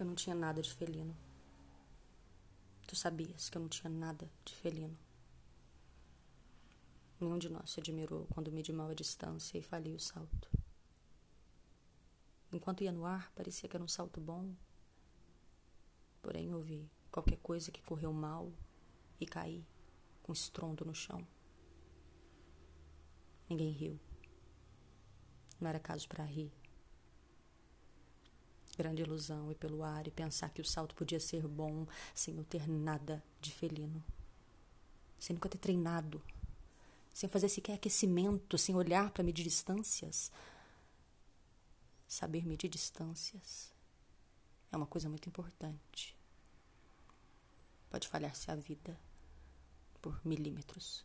Eu não tinha nada de felino. Tu sabias que eu não tinha nada de felino. Nenhum de nós se admirou quando medi mal a distância e falhei o salto. Enquanto ia no ar, parecia que era um salto bom. Porém, ouvi qualquer coisa que correu mal e caí com estrondo no chão. Ninguém riu. Não era caso para rir. Grande ilusão ir pelo ar e pensar que o salto podia ser bom sem eu ter nada de felino. Sem nunca ter treinado. Sem fazer sequer aquecimento, sem olhar para medir distâncias. Saber medir distâncias é uma coisa muito importante. Pode falhar-se a vida por milímetros.